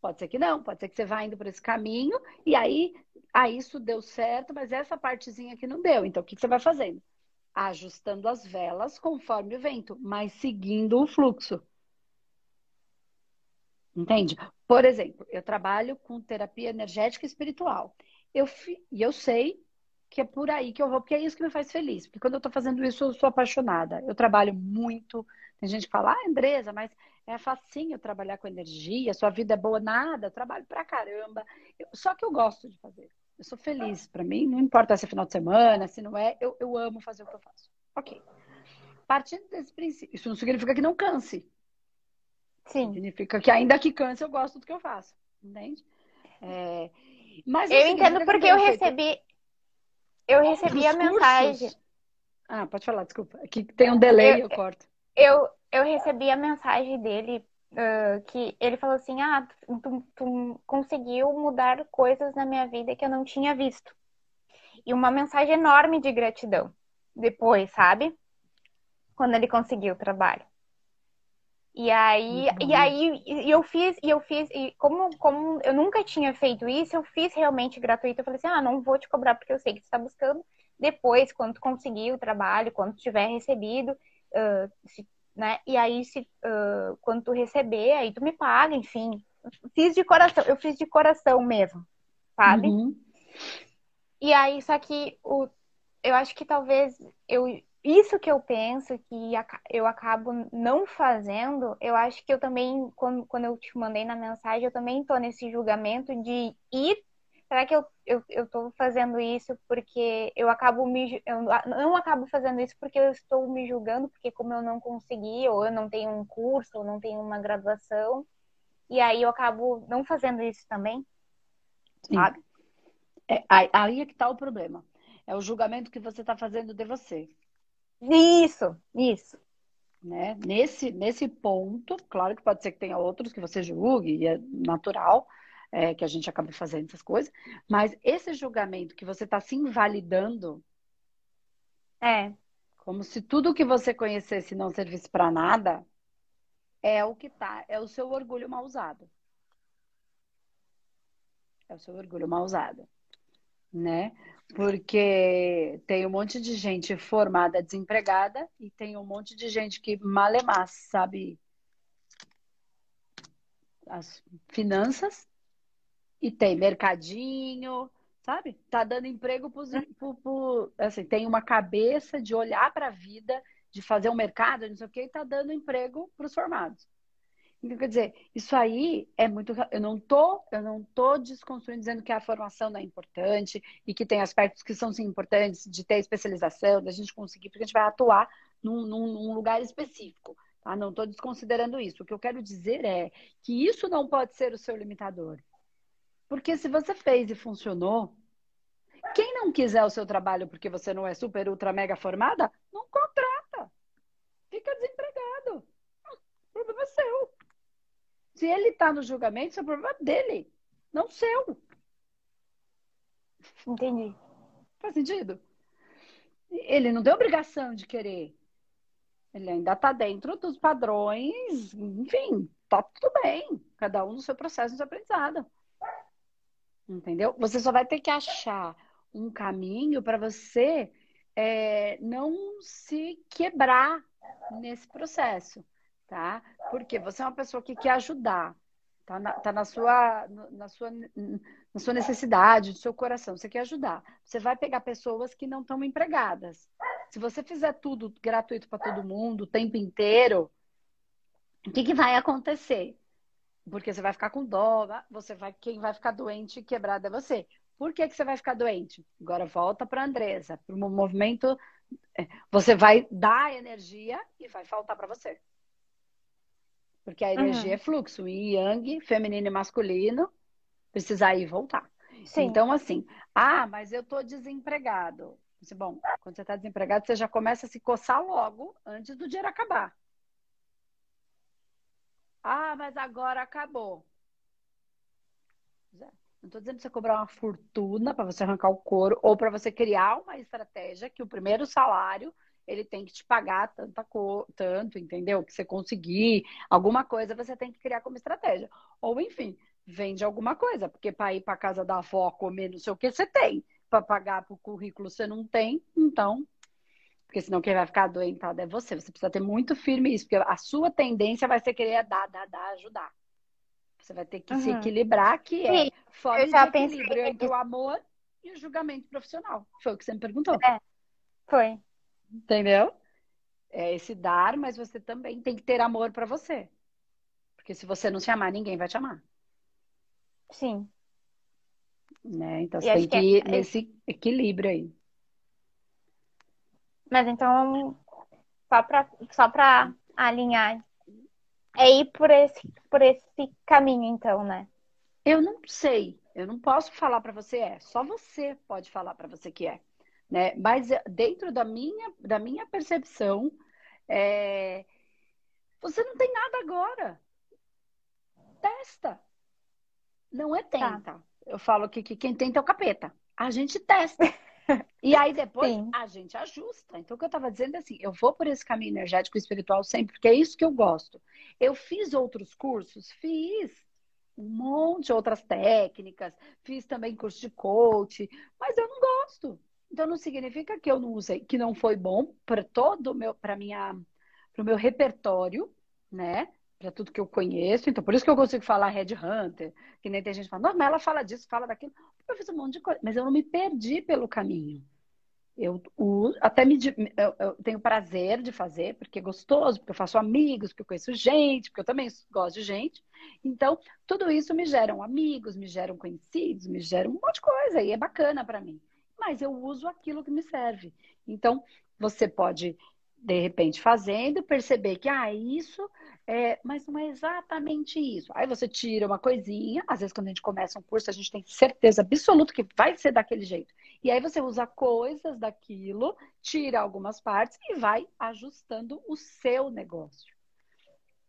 Pode ser que não, pode ser que você vá indo por esse caminho e aí, aí isso deu certo, mas essa partezinha aqui não deu. Então, o que, que você vai fazendo? Ajustando as velas conforme o vento, mas seguindo o fluxo. Entende? Por exemplo, eu trabalho com terapia energética e espiritual. Eu, e eu sei que é por aí que eu vou, porque é isso que me faz feliz. Porque quando eu estou fazendo isso, eu sou apaixonada. Eu trabalho muito. Tem gente que fala, ah, Andresa, mas é facinho trabalhar com energia, sua vida é boa, nada, eu trabalho pra caramba. Eu, só que eu gosto de fazer. Eu sou feliz. Para mim, não importa se é final de semana, se não é, eu, eu amo fazer o que eu faço. Ok. Partindo desse princípio, isso não significa que não canse. Sim. Significa que ainda que canse, eu gosto do que eu faço. Entende? É... Mas eu entendo porque eu recebi. Eu recebi a mensagem. Ah, pode falar, desculpa. Aqui tem um delay, eu, eu corto. Eu, eu recebi a mensagem dele uh, que ele falou assim: Ah, tu, tu conseguiu mudar coisas na minha vida que eu não tinha visto. E uma mensagem enorme de gratidão depois, sabe? Quando ele conseguiu o trabalho. E aí, e aí e eu fiz, e eu fiz, e como, como eu nunca tinha feito isso, eu fiz realmente gratuito. Eu falei assim: ah, não vou te cobrar porque eu sei que você está buscando. Depois, quando tu conseguir o trabalho, quando tiver recebido, uh, se né? E aí, se, uh, quando tu receber, aí tu me paga, enfim. Fiz de coração, eu fiz de coração mesmo, sabe? Uhum. E aí, só que o, eu acho que talvez eu, isso que eu penso que eu acabo não fazendo, eu acho que eu também, quando, quando eu te mandei na mensagem, eu também tô nesse julgamento de ir será que eu, eu, eu tô fazendo isso porque eu acabo me. Eu não acabo fazendo isso porque eu estou me julgando, porque como eu não consegui, ou eu não tenho um curso, ou não tenho uma graduação, e aí eu acabo não fazendo isso também? Sim. Sabe? É, aí é que tá o problema. É o julgamento que você está fazendo de você. Isso, isso. Né? Nesse, nesse ponto, claro que pode ser que tenha outros que você julgue, e é natural, é, que a gente acabe fazendo essas coisas, mas esse julgamento que você está se invalidando. É. Como se tudo que você conhecesse não servisse para nada, é o que tá, é o seu orgulho mal usado. É o seu orgulho mal usado, né? Porque tem um monte de gente formada desempregada e tem um monte de gente que malemar sabe as finanças e tem mercadinho, sabe? Tá dando emprego para assim, tem uma cabeça de olhar para a vida, de fazer um mercado, não sei o que, e tá dando emprego para os formados. Então, quer dizer, isso aí é muito. Eu não tô, eu não tô desconstruindo dizendo que a formação não é importante e que tem aspectos que são sim importantes de ter especialização, da gente conseguir, porque a gente vai atuar num, num, num lugar específico. Tá? Não estou desconsiderando isso. O que eu quero dizer é que isso não pode ser o seu limitador. Porque se você fez e funcionou, quem não quiser o seu trabalho porque você não é super, ultra, mega formada, não contrata. Fica desempregado. O problema é seu. Se ele está no julgamento, isso é problema dele, não seu. Entendi. Faz sentido? Ele não tem obrigação de querer. Ele ainda está dentro dos padrões, enfim, tá tudo bem. Cada um no seu processo de aprendizado. Entendeu? Você só vai ter que achar um caminho para você é, não se quebrar nesse processo tá? Porque você é uma pessoa que quer ajudar, tá na, tá na, sua, na, sua, na sua necessidade, do seu coração, você quer ajudar. Você vai pegar pessoas que não estão empregadas. Se você fizer tudo gratuito para todo mundo, o tempo inteiro, o que, que vai acontecer? Porque você vai ficar com dó, você vai, quem vai ficar doente e quebrado é você. Por que, que você vai ficar doente? Agora volta para a Andresa, para o movimento. É, você vai dar energia e vai faltar para você. Porque a energia uhum. é fluxo, e yang, feminino e masculino, precisa ir e voltar. Sim. Então, assim, ah, mas eu tô desempregado. Bom, quando você está desempregado, você já começa a se coçar logo antes do dinheiro acabar. Ah, mas agora acabou. Não estou dizendo para você cobrar uma fortuna para você arrancar o couro ou para você criar uma estratégia que o primeiro salário ele tem que te pagar tanta co... tanto, entendeu? Que você conseguir alguma coisa, você tem que criar como estratégia. Ou, enfim, vende alguma coisa, porque para ir para casa da avó comer não sei o que, você tem. Para pagar para o currículo, você não tem, então. Porque senão quem vai ficar adoentado é você. Você precisa ter muito firme isso, porque a sua tendência vai ser querer dar, dar, dar, ajudar. Você vai ter que uhum. se equilibrar, que é fora de equilíbrio entre o amor e o julgamento profissional. Foi o que você me perguntou. É, foi. Entendeu? É esse dar, mas você também tem que ter amor para você. Porque se você não se amar, ninguém vai te amar. Sim. Né? Então você tem que, ir é... nesse equilíbrio aí. Mas então, só para só pra alinhar, é ir por esse, por esse caminho, então, né? Eu não sei. Eu não posso falar para você é. Só você pode falar para você que é. Né? Mas eh, dentro da minha, da minha percepção, é... você não tem nada agora. Testa. Não é tá. tenta. Tá. Eu falo que, que quem tenta é o capeta. A gente testa. [laughs] E aí depois Sim. a gente ajusta. Então o que eu estava dizendo é assim, eu vou por esse caminho energético e espiritual sempre, porque é isso que eu gosto. Eu fiz outros cursos, fiz um monte de outras técnicas, fiz também curso de coach, mas eu não gosto. Então não significa que eu não usei, que não foi bom para todo o meu, para minha, para o meu repertório, né? Para tudo que eu conheço. Então por isso que eu consigo falar Red Hunter, que nem tem gente falando, não, mas ela fala disso, fala daquilo. Eu fiz um monte de coisa, mas eu não me perdi pelo caminho. Eu, eu até me eu, eu, tenho prazer de fazer, porque é gostoso, porque eu faço amigos, porque eu conheço gente, porque eu também gosto de gente. Então, tudo isso me geram amigos, me geram conhecidos, me geram um monte de coisa e é bacana para mim. Mas eu uso aquilo que me serve. Então, você pode de repente fazendo, perceber que ah, isso é, mas não é exatamente isso. Aí você tira uma coisinha, às vezes quando a gente começa um curso, a gente tem certeza absoluta que vai ser daquele jeito. E aí você usa coisas daquilo, tira algumas partes e vai ajustando o seu negócio.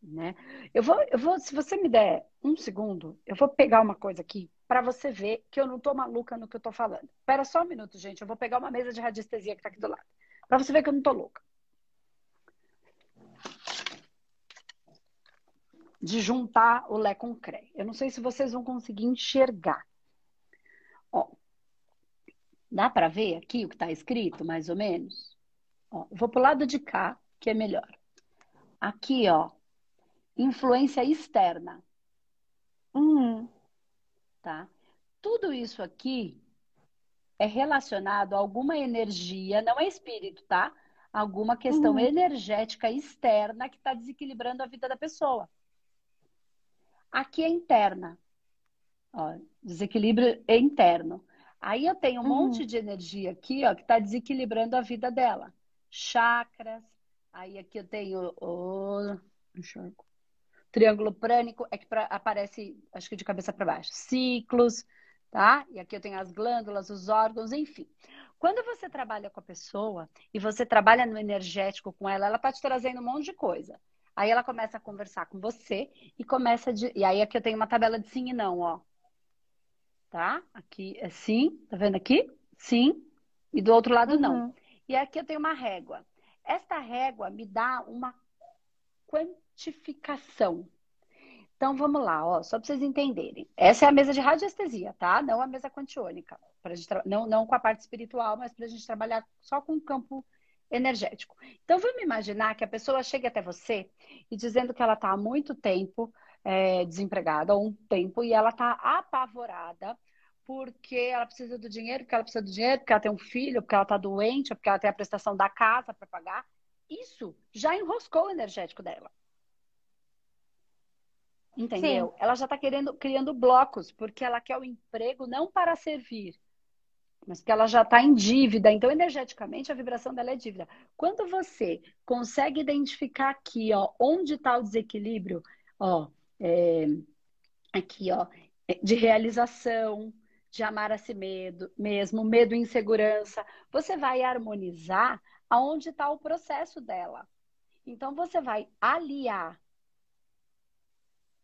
Né? Eu vou, eu vou, se você me der um segundo, eu vou pegar uma coisa aqui para você ver que eu não tô maluca no que eu tô falando. Espera só um minuto, gente. Eu vou pegar uma mesa de radiestesia que tá aqui do lado. Para você ver que eu não tô louca. de juntar o Lé com o CRE. Eu não sei se vocês vão conseguir enxergar. Ó, dá para ver aqui o que está escrito, mais ou menos? Ó, vou para o lado de cá, que é melhor. Aqui, ó, influência externa. Uhum. Tá? Tudo isso aqui é relacionado a alguma energia, não é espírito, tá? Alguma questão uhum. energética externa que está desequilibrando a vida da pessoa. Aqui é interna. Ó, desequilíbrio é interno. Aí eu tenho um uhum. monte de energia aqui, ó, que está desequilibrando a vida dela. Chakras. Aí aqui eu tenho o enxergo. Triângulo prânico, é que pra, aparece, acho que de cabeça para baixo. Ciclos, tá? E aqui eu tenho as glândulas, os órgãos, enfim. Quando você trabalha com a pessoa e você trabalha no energético com ela, ela está te trazendo um monte de coisa. Aí ela começa a conversar com você e começa de. E aí aqui eu tenho uma tabela de sim e não, ó. Tá? Aqui é sim, tá vendo aqui? Sim. E do outro lado, uhum. não. E aqui eu tenho uma régua. Esta régua me dá uma quantificação. Então vamos lá, ó, só para vocês entenderem. Essa é a mesa de radiestesia, tá? Não a mesa quantiônica. Pra gente não, não com a parte espiritual, mas para a gente trabalhar só com o campo energético. Então, vamos imaginar que a pessoa chega até você e dizendo que ela está há muito tempo é, desempregada, ou um tempo, e ela está apavorada porque ela precisa do dinheiro, porque ela precisa do dinheiro, porque ela tem um filho, porque ela está doente, porque ela tem a prestação da casa para pagar. Isso já enroscou o energético dela. Entendeu? Sim. Ela já está querendo criando blocos, porque ela quer o emprego não para servir, mas porque ela já está em dívida, então energeticamente a vibração dela é dívida. Quando você consegue identificar aqui, ó, onde está o desequilíbrio, ó, é, aqui, ó, é, de realização, de amar a si medo, mesmo, medo e insegurança, você vai harmonizar aonde está o processo dela. Então você vai aliar.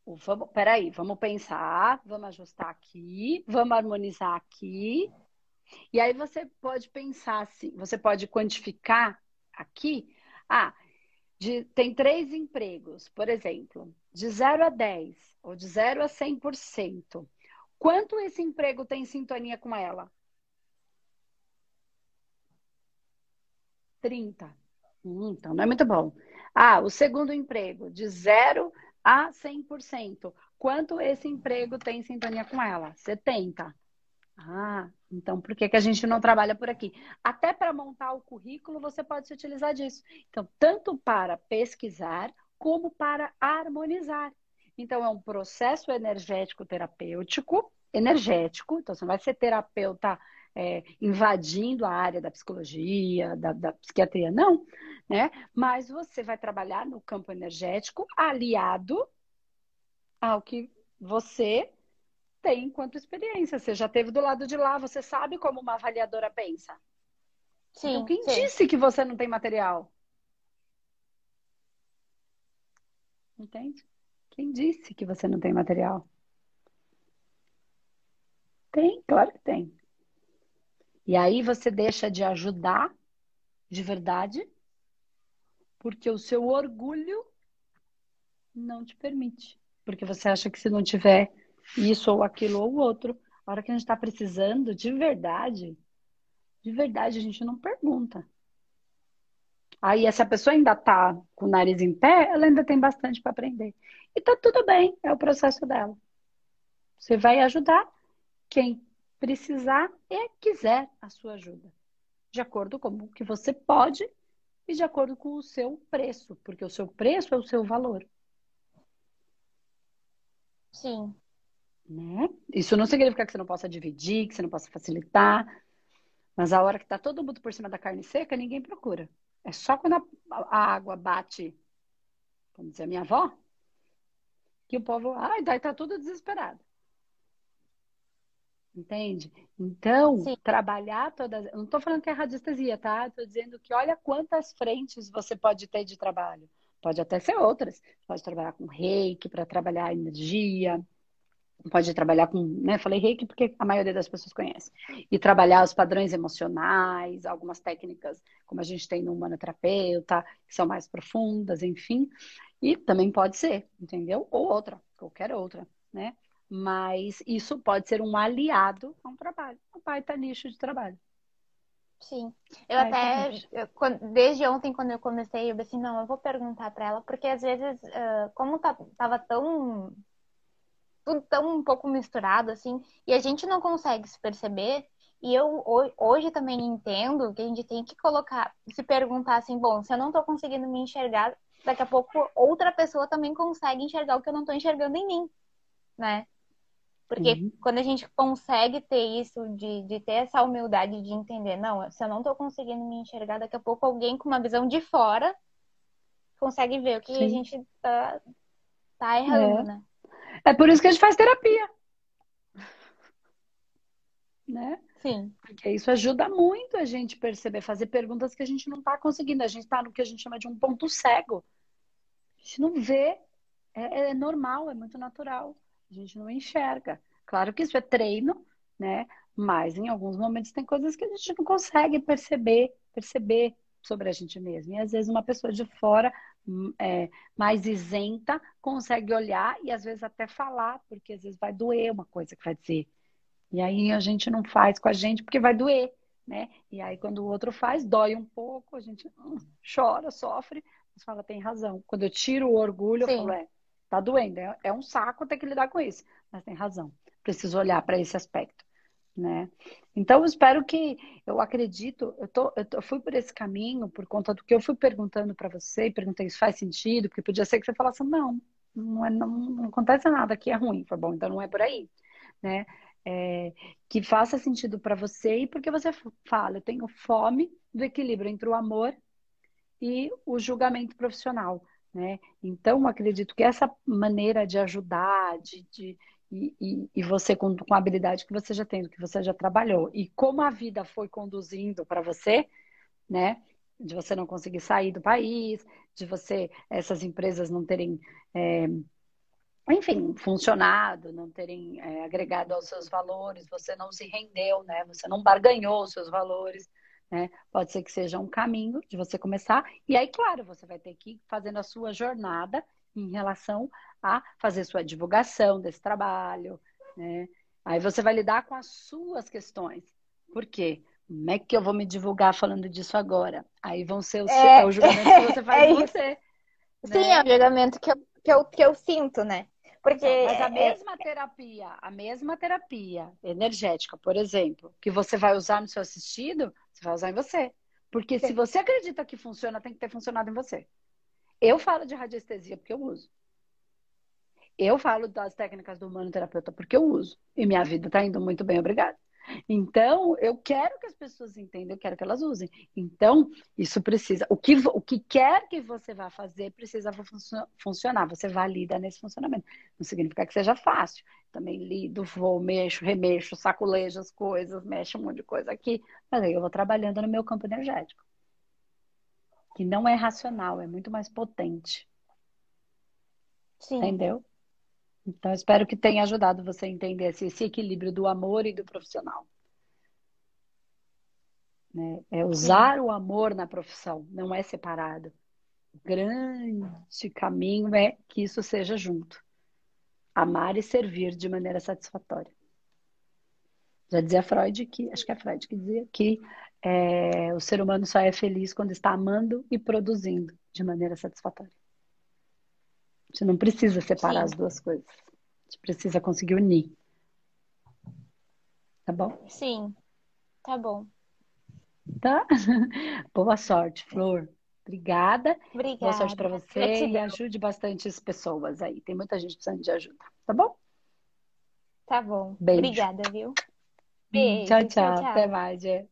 Vamos, peraí, vamos pensar, vamos ajustar aqui, vamos harmonizar aqui, e aí você pode pensar assim, você pode quantificar aqui, ah, de, tem três empregos, por exemplo, de 0 a 10 ou de 0 a 100%. Quanto esse emprego tem sintonia com ela? 30. Hum, então não é muito bom. Ah, o segundo emprego, de 0 a 100%. Quanto esse emprego tem sintonia com ela? 70. Ah, então por que, que a gente não trabalha por aqui? Até para montar o currículo você pode se utilizar disso. Então, tanto para pesquisar como para harmonizar. Então, é um processo energético terapêutico, energético, então você não vai ser terapeuta é, invadindo a área da psicologia, da, da, psiquiatria, não, né? Mas você vai trabalhar no campo energético aliado ao que você tem enquanto experiência. Você já teve do lado de lá, você sabe como uma avaliadora pensa. Sim. Então, quem sim. disse que você não tem material? Entende? Quem disse que você não tem material? Tem, claro que tem. E aí você deixa de ajudar de verdade, porque o seu orgulho não te permite. Porque você acha que se não tiver isso ou aquilo ou outro. A hora que a gente está precisando, de verdade, de verdade, a gente não pergunta. Aí, essa pessoa ainda está com o nariz em pé, ela ainda tem bastante para aprender. E tá tudo bem, é o processo dela. Você vai ajudar quem precisar e quiser a sua ajuda. de acordo com o que você pode e de acordo com o seu preço, porque o seu preço é o seu valor. Sim. Né? Isso não significa que você não possa dividir, que você não possa facilitar, mas a hora que está todo mundo por cima da carne seca, ninguém procura. É só quando a, a água bate, como dizia minha avó, que o povo, ai, daí tá tudo desesperado. Entende? Então, Sim. trabalhar todas. Eu não estou falando que é radiestesia, tá? Estou dizendo que olha quantas frentes você pode ter de trabalho. Pode até ser outras. Pode trabalhar com reiki para trabalhar a energia. Pode trabalhar com, né? Falei reiki porque a maioria das pessoas conhece. E trabalhar os padrões emocionais, algumas técnicas, como a gente tem no humanoterapeuta, que são mais profundas, enfim. E também pode ser, entendeu? Ou outra, qualquer outra, né? Mas isso pode ser um aliado a um trabalho. Um baita nicho de trabalho. Sim. Eu até, eu, desde ontem, quando eu comecei, eu pensei, não, eu vou perguntar para ela, porque às vezes, uh, como tá, tava tão. Tudo tão um pouco misturado, assim, e a gente não consegue se perceber. E eu hoje também entendo que a gente tem que colocar, se perguntar assim, bom, se eu não tô conseguindo me enxergar, daqui a pouco outra pessoa também consegue enxergar o que eu não tô enxergando em mim, né? Porque uhum. quando a gente consegue ter isso, de, de ter essa humildade de entender, não, se eu não estou conseguindo me enxergar, daqui a pouco alguém com uma visão de fora consegue ver o que Sim. a gente tá, tá errando, é. né? É por isso que a gente faz terapia. Né? Sim. Porque isso ajuda muito a gente perceber, fazer perguntas que a gente não está conseguindo. A gente está no que a gente chama de um ponto cego. A gente não vê. É, é normal, é muito natural. A gente não enxerga. Claro que isso é treino, né? Mas em alguns momentos tem coisas que a gente não consegue perceber, perceber sobre a gente mesmo. E às vezes uma pessoa de fora, hum, é, mais isenta, consegue olhar e às vezes até falar, porque às vezes vai doer uma coisa que vai dizer. E aí a gente não faz com a gente porque vai doer, né? E aí quando o outro faz, dói um pouco, a gente hum, chora, sofre, mas fala, tem razão. Quando eu tiro o orgulho, Sim. eu falo, é, Tá doendo, é, é um saco ter que lidar com isso, mas tem razão. Preciso olhar para esse aspecto, né? Então, eu espero que, eu acredito, eu, tô, eu, tô, eu fui por esse caminho por conta do que eu fui perguntando para você, perguntei se faz sentido, porque podia ser que você falasse, não, não, é, não, não acontece nada aqui, é ruim. Foi bom, então não é por aí, né? É, que faça sentido para você e porque você fala, eu tenho fome do equilíbrio entre o amor e o julgamento profissional. Né? Então, acredito que essa maneira de ajudar, de, de e, e, e, você com, com a habilidade que você já tem, que você já trabalhou, e como a vida foi conduzindo para você, né? De você não conseguir sair do país, de você, essas empresas não terem, é, enfim, funcionado, não terem é, agregado aos seus valores, você não se rendeu, né? Você não barganhou os seus valores. Né? Pode ser que seja um caminho de você começar, e aí, claro, você vai ter que ir fazendo a sua jornada em relação a fazer sua divulgação desse trabalho, né? Aí você vai lidar com as suas questões. Por quê? Como é que eu vou me divulgar falando disso agora? Aí vão ser os, é, é o julgamento que você [laughs] faz é você. Né? Sim, é o julgamento que eu, que, eu, que eu sinto, né? Porque Mas a é, mesma é... terapia, a mesma terapia energética, por exemplo, que você vai usar no seu assistido, você vai usar em você. Porque Sim. se você acredita que funciona, tem que ter funcionado em você. Eu falo de radiestesia porque eu uso. Eu falo das técnicas do humano terapeuta porque eu uso. E minha vida está indo muito bem, obrigada. Então, eu quero que as pessoas entendam, eu quero que elas usem. Então, isso precisa. O que, o que quer que você vá fazer precisa funcionar. Você valida nesse funcionamento. Não significa que seja fácil. Também lido, vou, mexo, remexo, saculejo as coisas, mexo um monte de coisa aqui. Mas aí eu vou trabalhando no meu campo energético. Que não é racional, é muito mais potente. Sim. Entendeu? Então, espero que tenha ajudado você a entender esse, esse equilíbrio do amor e do profissional. Né? É usar o amor na profissão, não é separado. O grande caminho é que isso seja junto. Amar e servir de maneira satisfatória. Já dizia Freud que, acho que é Freud que dizia que é, o ser humano só é feliz quando está amando e produzindo de maneira satisfatória. Gente não precisa separar Sim. as duas coisas. A gente precisa conseguir unir. Tá bom? Sim, tá bom. Tá? [laughs] Boa sorte, Flor. Obrigada. Obrigada. Boa sorte para você e ajude bastante as pessoas aí. Tem muita gente precisando de ajuda, tá bom? Tá bom. Beijo. Obrigada, viu? Beijo. Tchau, tchau. tchau, tchau. Até mais, Gê.